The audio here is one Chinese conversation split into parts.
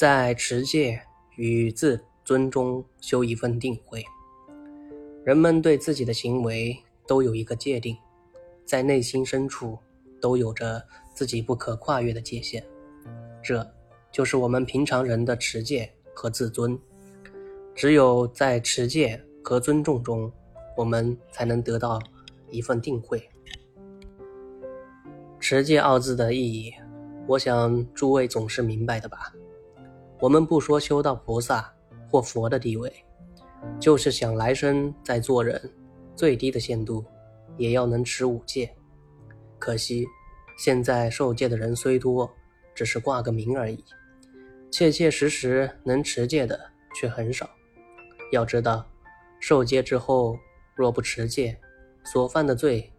在持戒与自尊中修一份定慧。人们对自己的行为都有一个界定，在内心深处都有着自己不可跨越的界限，这就是我们平常人的持戒和自尊。只有在持戒和尊重中，我们才能得到一份定慧。持戒二字的意义，我想诸位总是明白的吧？我们不说修到菩萨或佛的地位。就是想来生再做人，最低的限度也要能持五戒。可惜现在受戒的人虽多，只是挂个名而已，切切实实能持戒的却很少。要知道，受戒之后若不持戒，所犯的罪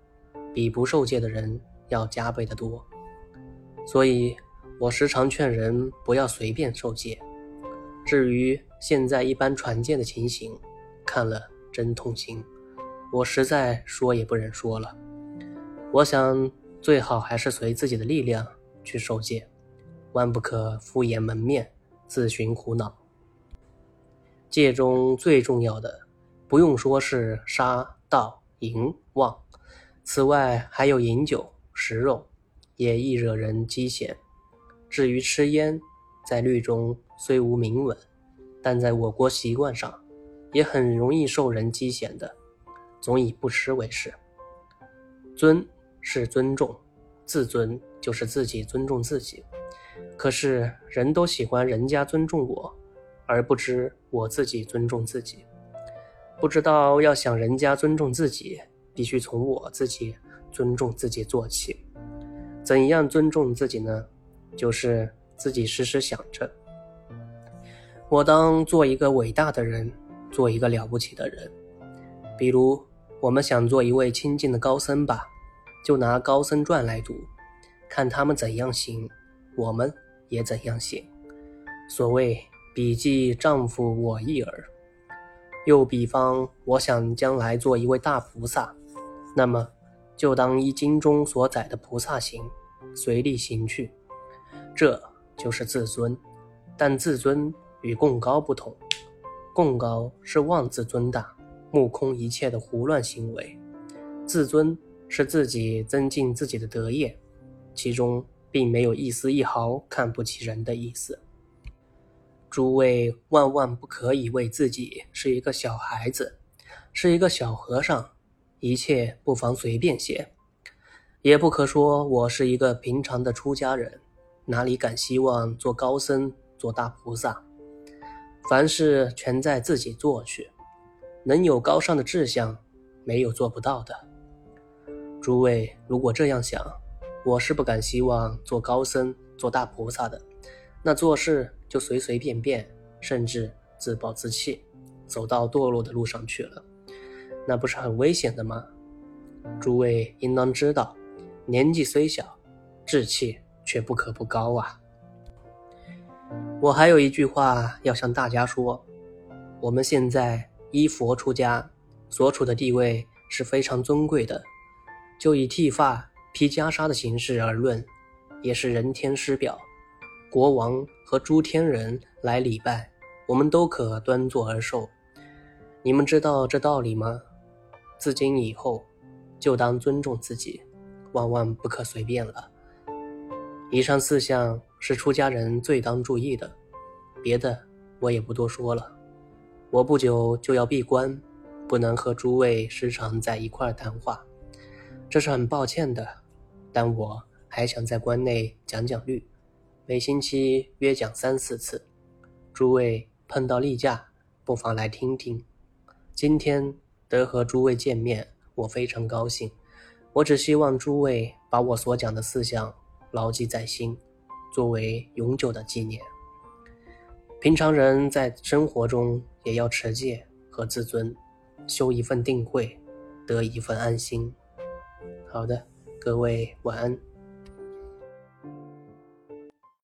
比不受戒的人要加倍的多。所以我时常劝人不要随便受戒。至于现在一般传戒的情形，看了真痛心，我实在说也不忍说了。我想最好还是随自己的力量去受戒，万不可敷衍门面，自寻苦恼。戒中最重要的，不用说是杀盗淫妄，此外还有饮酒食肉，也易惹人讥嫌。至于吃烟，在律中。虽无明文，但在我国习惯上，也很容易受人讥嫌的，总以不吃为是。尊是尊重，自尊就是自己尊重自己。可是人都喜欢人家尊重我，而不知我自己尊重自己。不知道要想人家尊重自己，必须从我自己尊重自己做起。怎样尊重自己呢？就是自己时时想着。我当做一个伟大的人，做一个了不起的人。比如，我们想做一位清净的高僧吧，就拿《高僧传》来读，看他们怎样行，我们也怎样行。所谓“笔记丈夫我一儿”。又比方，我想将来做一位大菩萨，那么就当依经中所载的菩萨行，随力行去。这就是自尊，但自尊。与共高不同，共高是妄自尊大、目空一切的胡乱行为；自尊是自己增进自己的德业，其中并没有一丝一毫看不起人的意思。诸位万万不可以为自己是一个小孩子，是一个小和尚，一切不妨随便些；也不可说我是一个平常的出家人，哪里敢希望做高僧、做大菩萨？凡事全在自己做去，能有高尚的志向，没有做不到的。诸位如果这样想，我是不敢希望做高僧、做大菩萨的。那做事就随随便便，甚至自暴自弃，走到堕落的路上去了，那不是很危险的吗？诸位应当知道，年纪虽小，志气却不可不高啊。我还有一句话要向大家说：我们现在依佛出家，所处的地位是非常尊贵的。就以剃发、披袈裟的形式而论，也是人天师表。国王和诸天人来礼拜，我们都可端坐而受。你们知道这道理吗？自今以后，就当尊重自己，万万不可随便了。以上四项。是出家人最当注意的，别的我也不多说了。我不久就要闭关，不能和诸位时常在一块儿谈话，这是很抱歉的。但我还想在关内讲讲律，每星期约讲三四次。诸位碰到例假，不妨来听听。今天得和诸位见面，我非常高兴。我只希望诸位把我所讲的四项牢记在心。作为永久的纪念。平常人在生活中也要持戒和自尊，修一份定慧，得一份安心。好的，各位晚安。